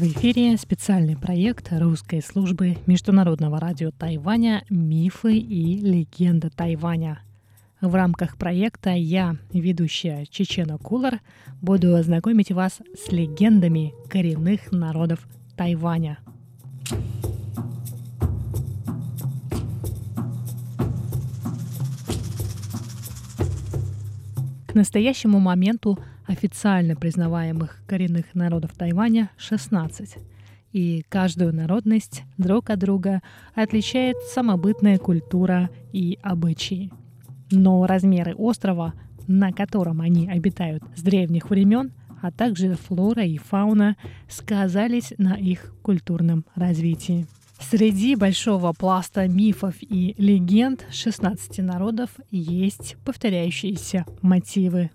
В эфире специальный проект русской службы Международного радио Тайваня «Мифы и легенда Тайваня». В рамках проекта я, ведущая Чечена Кулар, буду знакомить вас с легендами коренных народов Тайваня. К настоящему моменту официально признаваемых коренных народов Тайваня 16. И каждую народность друг от друга отличает самобытная культура и обычаи. Но размеры острова, на котором они обитают с древних времен, а также флора и фауна сказались на их культурном развитии. Среди большого пласта мифов и легенд 16 народов есть повторяющиеся мотивы.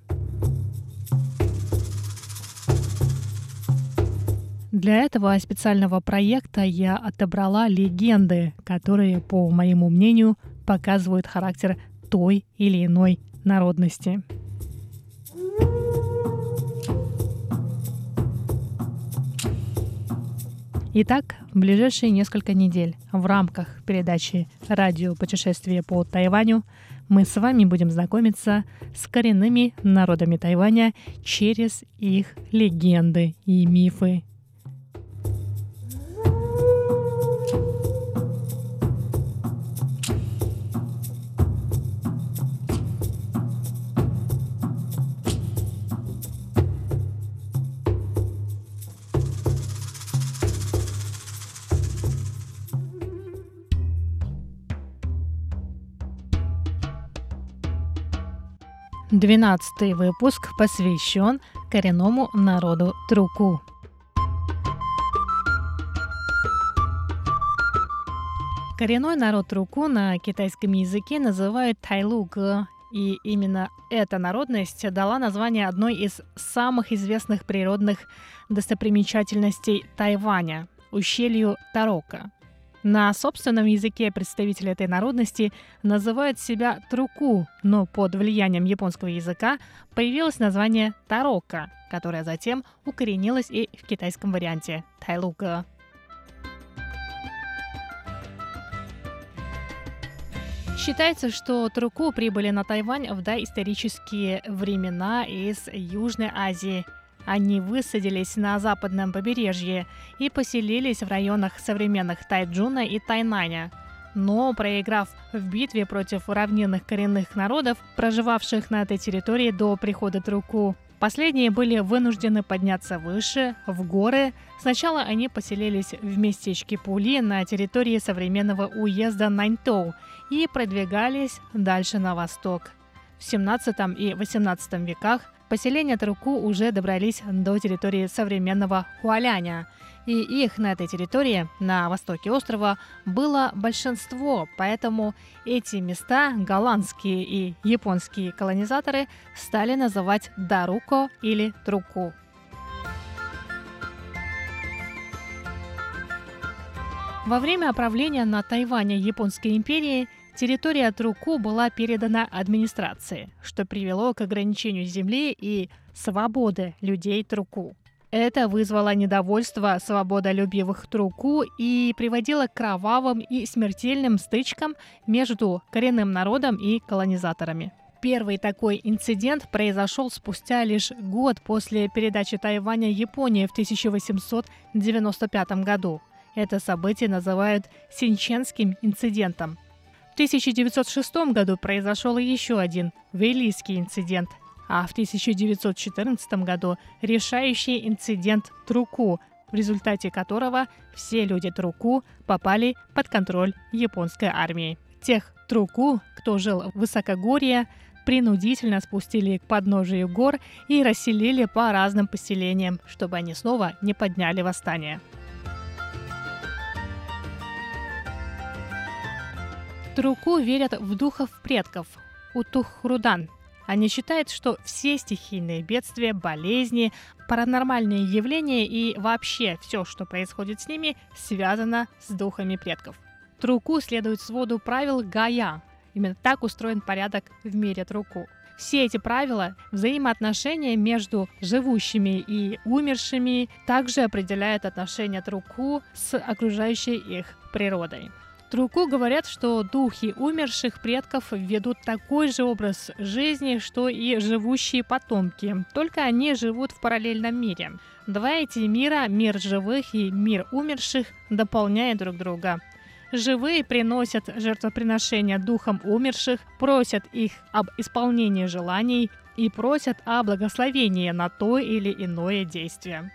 Для этого специального проекта я отобрала легенды, которые, по моему мнению, показывают характер той или иной народности. Итак, в ближайшие несколько недель в рамках передачи «Радио путешествие по Тайваню» мы с вами будем знакомиться с коренными народами Тайваня через их легенды и мифы. 12 выпуск посвящен коренному народу Труку. Коренной народ Труку на китайском языке называют Тайлуга, и именно эта народность дала название одной из самых известных природных достопримечательностей Тайваня – ущелью Тарока. На собственном языке представители этой народности называют себя труку, но под влиянием японского языка появилось название тарока, которое затем укоренилось и в китайском варианте тайлука. Считается, что труку прибыли на Тайвань в доисторические времена из Южной Азии – они высадились на западном побережье и поселились в районах современных Тайджуна и Тайнаня. Но, проиграв в битве против равнинных коренных народов, проживавших на этой территории до прихода Труку, Последние были вынуждены подняться выше, в горы. Сначала они поселились в местечке Пули на территории современного уезда Наньтоу и продвигались дальше на восток. В 17 и 18 веках Поселения Таруку уже добрались до территории современного Хуаляня, и их на этой территории, на востоке острова, было большинство, поэтому эти места голландские и японские колонизаторы стали называть Даруко или Труку. Во время правления на Тайване Японской империи Территория Труку была передана администрации, что привело к ограничению земли и свободы людей Труку. Это вызвало недовольство свободолюбивых Труку и приводило к кровавым и смертельным стычкам между коренным народом и колонизаторами. Первый такой инцидент произошел спустя лишь год после передачи Тайваня Японии в 1895 году. Это событие называют Синченским инцидентом. 1906 году произошел еще один Вейлийский инцидент, а в 1914 году решающий инцидент Труку, в результате которого все люди Труку попали под контроль японской армии. Тех Труку, кто жил в высокогорье, принудительно спустили к подножию гор и расселили по разным поселениям, чтобы они снова не подняли восстание. Труку верят в духов предков, Утухрудан. Они считают, что все стихийные бедствия, болезни, паранормальные явления и вообще все, что происходит с ними, связано с духами предков. Труку следует своду правил Гая. Именно так устроен порядок в мире Труку. Все эти правила, взаимоотношения между живущими и умершими также определяют отношения Труку с окружающей их природой. Труку говорят, что духи умерших предков ведут такой же образ жизни, что и живущие потомки, только они живут в параллельном мире. Два эти мира, мир живых и мир умерших, дополняют друг друга. Живые приносят жертвоприношения духам умерших, просят их об исполнении желаний и просят о благословении на то или иное действие.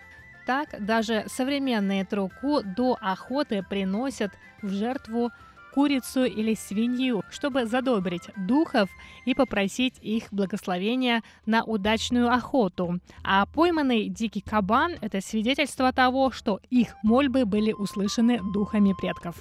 Так, даже современные труку до охоты приносят в жертву курицу или свинью, чтобы задобрить духов и попросить их благословения на удачную охоту. А пойманный дикий кабан – это свидетельство того, что их мольбы были услышаны духами предков.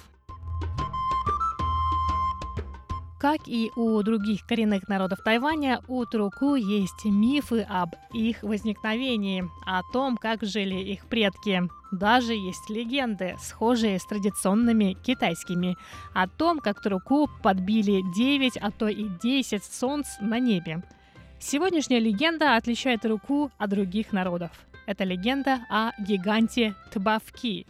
Как и у других коренных народов Тайваня, у Труку есть мифы об их возникновении, о том, как жили их предки. Даже есть легенды, схожие с традиционными китайскими, о том, как Труку подбили 9, а то и 10 солнц на небе. Сегодняшняя легенда отличает Руку от других народов. Это легенда о гиганте Тбавки.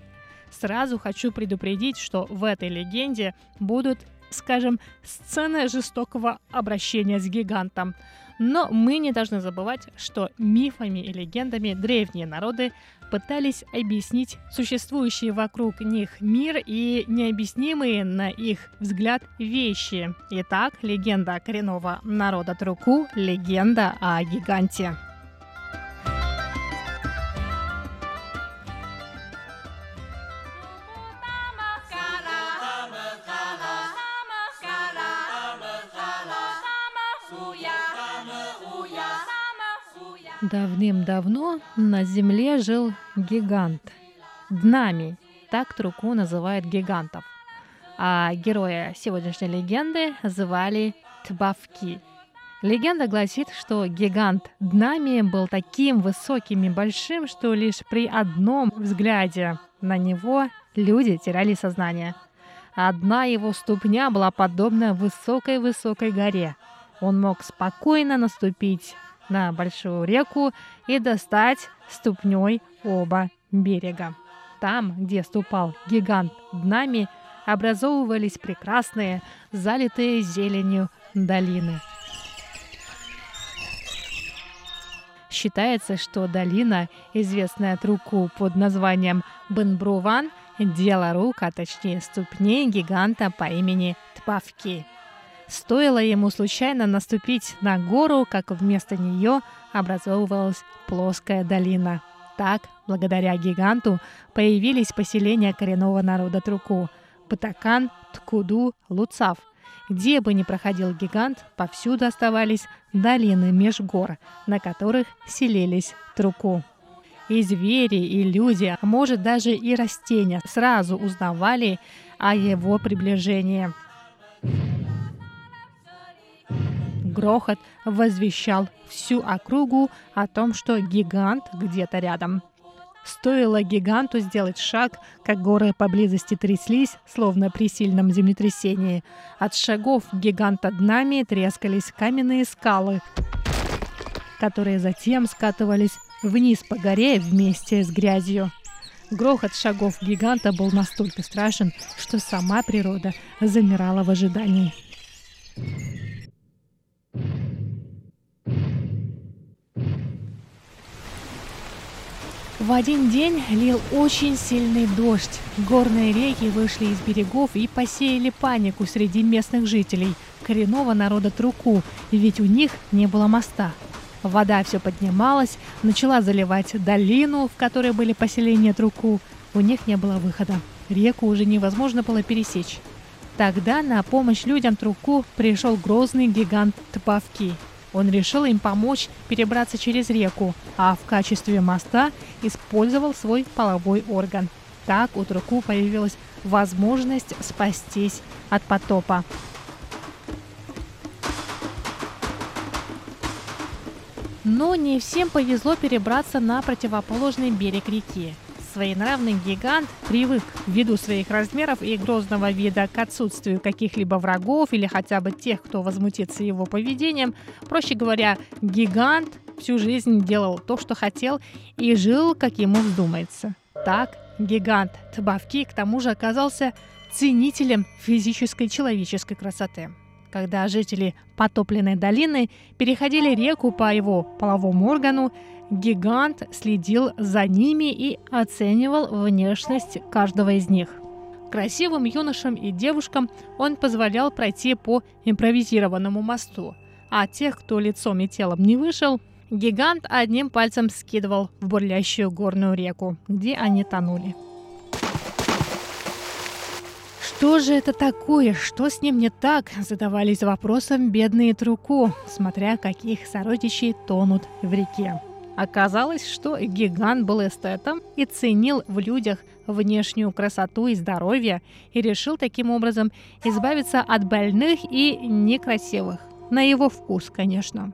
Сразу хочу предупредить, что в этой легенде будут скажем, сцена жестокого обращения с гигантом. Но мы не должны забывать, что мифами и легендами древние народы пытались объяснить существующий вокруг них мир и необъяснимые на их взгляд вещи. Итак, легенда коренного народа Труку – легенда о гиганте. Давным-давно на Земле жил гигант. Днами, так Труку называет гигантов. А героя сегодняшней легенды звали Тбавки. Легенда гласит, что гигант Днами был таким высоким и большим, что лишь при одном взгляде на него люди теряли сознание. Одна его ступня была подобна высокой-высокой горе. Он мог спокойно наступить на большую реку и достать ступней оба берега. Там, где ступал гигант днами, образовывались прекрасные, залитые зеленью долины. Считается, что долина, известная от руку под названием Бенбруван, дело рук, а точнее ступней гиганта по имени Тпавки – Стоило ему случайно наступить на гору, как вместо нее образовывалась плоская долина. Так, благодаря гиганту, появились поселения коренного народа Труку – Батакан, Ткуду, Луцав. Где бы ни проходил гигант, повсюду оставались долины меж гор, на которых селились Труку. И звери, и люди, а может даже и растения сразу узнавали о его приближении. Грохот возвещал всю округу о том, что гигант где-то рядом. Стоило гиганту сделать шаг, как горы поблизости тряслись, словно при сильном землетрясении. От шагов гиганта днами трескались каменные скалы, которые затем скатывались вниз по горе вместе с грязью. Грохот шагов гиганта был настолько страшен, что сама природа замирала в ожидании. В один день лил очень сильный дождь. Горные реки вышли из берегов и посеяли панику среди местных жителей, коренного народа Труку, ведь у них не было моста. Вода все поднималась, начала заливать долину, в которой были поселения Труку. У них не было выхода. Реку уже невозможно было пересечь. Тогда на помощь людям Труку пришел грозный гигант Тпавки – он решил им помочь перебраться через реку, а в качестве моста использовал свой половой орган. Так у Труку появилась возможность спастись от потопа. Но не всем повезло перебраться на противоположный берег реки. Своенравный гигант привык ввиду своих размеров и грозного вида к отсутствию каких-либо врагов или хотя бы тех, кто возмутится его поведением. Проще говоря, гигант всю жизнь делал то, что хотел и жил, как ему вздумается. Так, гигант Тбавки к тому же оказался ценителем физической человеческой красоты. Когда жители потопленной долины переходили реку по его половому органу, гигант следил за ними и оценивал внешность каждого из них. Красивым юношам и девушкам он позволял пройти по импровизированному мосту, а тех, кто лицом и телом не вышел, гигант одним пальцем скидывал в бурлящую горную реку, где они тонули. Что же это такое? Что с ним не так? Задавались вопросом бедные Труку, смотря каких сородичей тонут в реке. Оказалось, что гигант был эстетом и ценил в людях внешнюю красоту и здоровье, и решил таким образом избавиться от больных и некрасивых. На его вкус, конечно.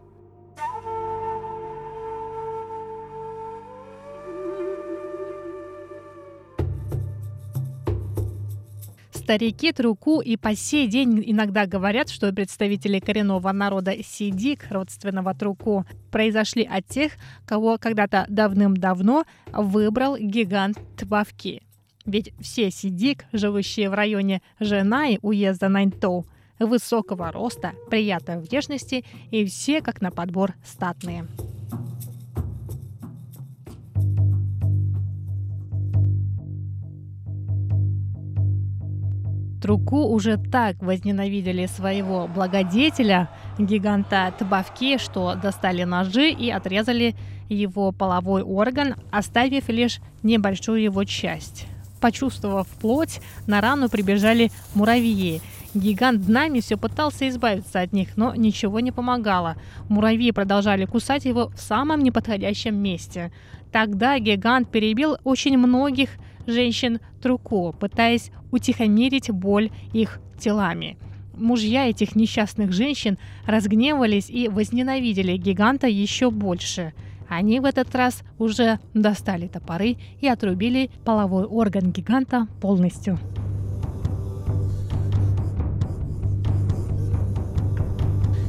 Старики Труку и по сей день иногда говорят, что представители коренного народа Сидик, родственного Труку, произошли от тех, кого когда-то давным-давно выбрал гигант Твавки. Ведь все Сидик, живущие в районе Женай уезда Наньтоу, высокого роста, приятной внешности и все как на подбор статные. Труку уже так возненавидели своего благодетеля, гиганта Табавки, что достали ножи и отрезали его половой орган, оставив лишь небольшую его часть. Почувствовав плоть, на рану прибежали муравьи. Гигант днами все пытался избавиться от них, но ничего не помогало. Муравьи продолжали кусать его в самом неподходящем месте. Тогда гигант перебил очень многих женщин Труко, пытаясь утихомирить боль их телами. Мужья этих несчастных женщин разгневались и возненавидели гиганта еще больше. Они в этот раз уже достали топоры и отрубили половой орган гиганта полностью.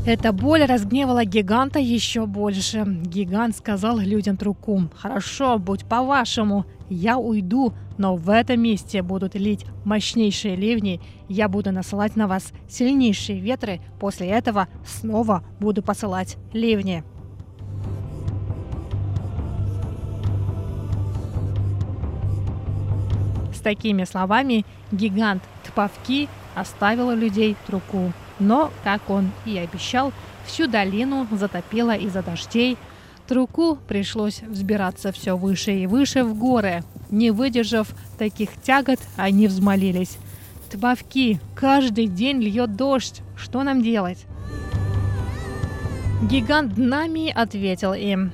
Эта боль разгневала гиганта еще больше. Гигант сказал людям Трукум, «Хорошо, будь по-вашему, я уйду, но в этом месте будут лить мощнейшие ливни, я буду насылать на вас сильнейшие ветры, после этого снова буду посылать ливни». С такими словами гигант Тпавки оставил людей Труку. Но, как он и обещал, всю долину затопило из-за дождей. Труку пришлось взбираться все выше и выше в горы. Не выдержав таких тягот, они взмолились. «Тбавки, каждый день льет дождь. Что нам делать?» Гигант Нами ответил им.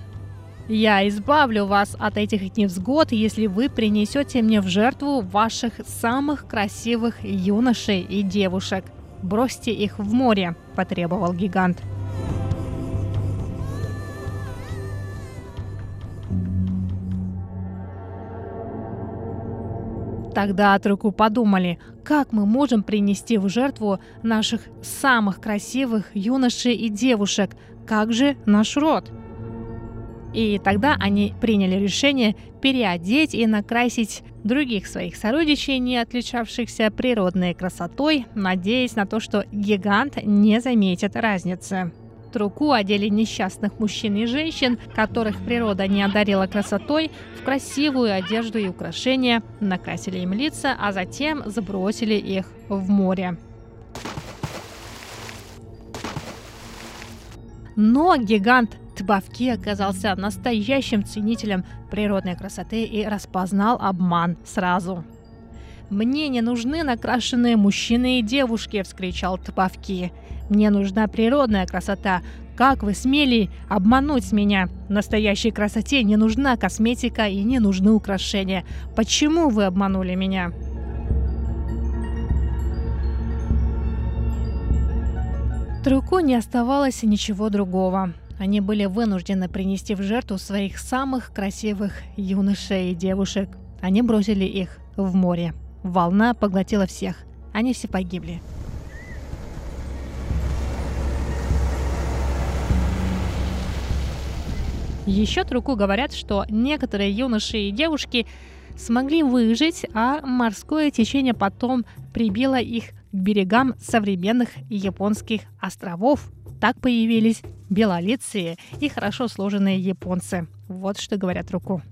«Я избавлю вас от этих невзгод, если вы принесете мне в жертву ваших самых красивых юношей и девушек. Бросьте их в море», – потребовал гигант. Тогда от руку подумали, как мы можем принести в жертву наших самых красивых юношей и девушек, как же наш род – и тогда они приняли решение переодеть и накрасить других своих сородичей, не отличавшихся природной красотой, надеясь на то, что гигант не заметит разницы. Труку одели несчастных мужчин и женщин, которых природа не одарила красотой, в красивую одежду и украшения, накрасили им лица, а затем сбросили их в море. Но гигант Тбавки оказался настоящим ценителем природной красоты и распознал обман сразу. «Мне не нужны накрашенные мужчины и девушки!» – вскричал Тбавки. «Мне нужна природная красота. Как вы смели обмануть меня? Настоящей красоте не нужна косметика и не нужны украшения. Почему вы обманули меня?» Труку не оставалось ничего другого. Они были вынуждены принести в жертву своих самых красивых юношей и девушек. Они бросили их в море. Волна поглотила всех. Они все погибли. Еще Труку говорят, что некоторые юноши и девушки смогли выжить, а морское течение потом прибило их к берегам современных японских островов. Так появились белолицые и хорошо сложенные японцы. Вот что говорят Руку.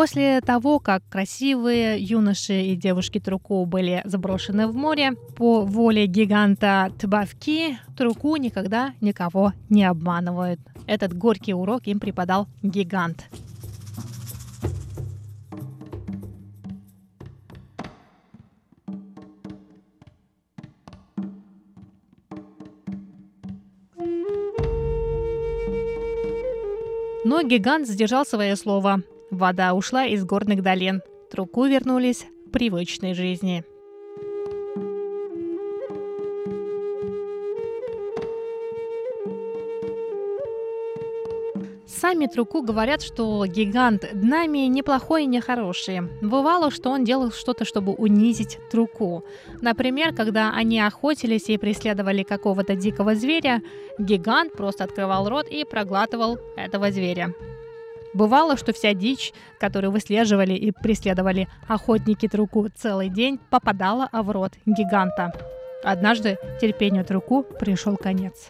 После того, как красивые юноши и девушки Труку были заброшены в море, по воле гиганта Тбавки, Труку никогда никого не обманывают. Этот горький урок им преподал гигант. Но гигант сдержал свое слово. Вода ушла из горных долин. Труку вернулись к привычной жизни. Сами Труку говорят, что гигант днами неплохой и нехороший. Бывало, что он делал что-то, чтобы унизить Труку. Например, когда они охотились и преследовали какого-то дикого зверя, гигант просто открывал рот и проглатывал этого зверя. Бывало, что вся дичь, которую выслеживали и преследовали охотники Труку целый день, попадала в рот гиганта. Однажды терпению Труку пришел конец.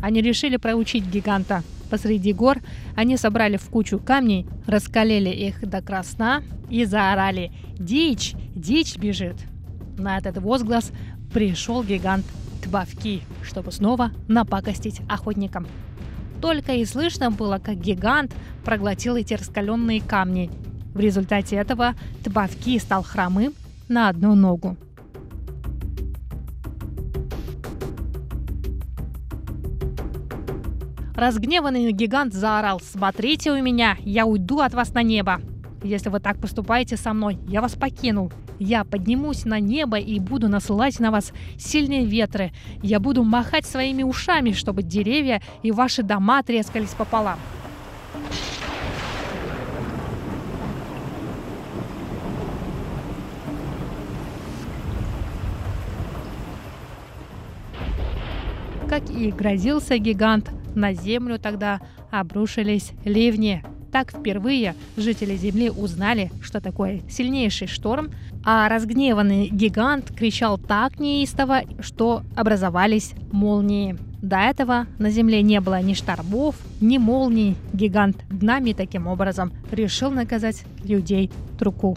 Они решили проучить гиганта. Посреди гор они собрали в кучу камней, раскалили их до красна и заорали «Дичь! Дичь бежит!». На этот возглас пришел гигант Тбавки, чтобы снова напакостить охотникам. Только и слышно было, как гигант проглотил эти раскаленные камни. В результате этого Тбавки стал хромым на одну ногу. Разгневанный гигант заорал «Смотрите у меня, я уйду от вас на небо! Если вы так поступаете со мной, я вас покину. Я поднимусь на небо и буду насылать на вас сильные ветры. Я буду махать своими ушами, чтобы деревья и ваши дома трескались пополам. Как и грозился гигант, на землю тогда обрушились ливни. Так впервые жители Земли узнали, что такое сильнейший шторм, а разгневанный гигант кричал так неистово, что образовались молнии. До этого на Земле не было ни штормов, ни молний. Гигант днами таким образом решил наказать людей Труку.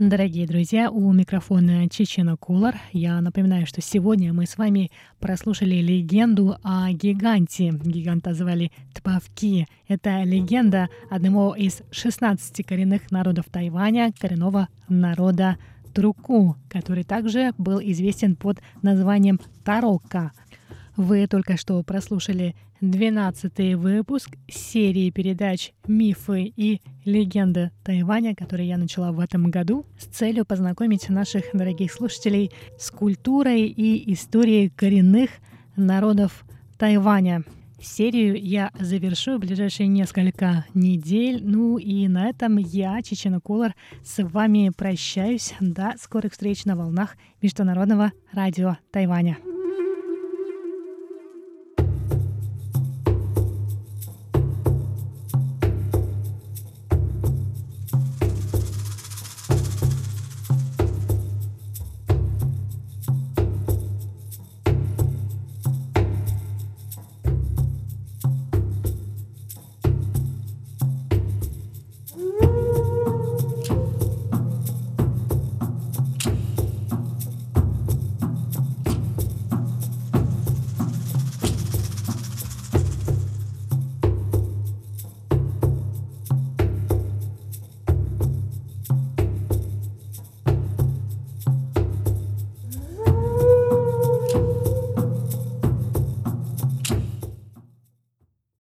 Дорогие друзья, у микрофона Чечена Кулар. Я напоминаю, что сегодня мы с вами прослушали легенду о гиганте. Гиганта звали Тпавки. Это легенда одного из 16 коренных народов Тайваня, коренного народа Труку, который также был известен под названием Тарока. Вы только что прослушали 12 выпуск серии передач «Мифы и легенды Тайваня», который я начала в этом году с целью познакомить наших дорогих слушателей с культурой и историей коренных народов Тайваня. Серию я завершу в ближайшие несколько недель. Ну и на этом я, Чечена Кулар, с вами прощаюсь. До скорых встреч на волнах Международного радио Тайваня.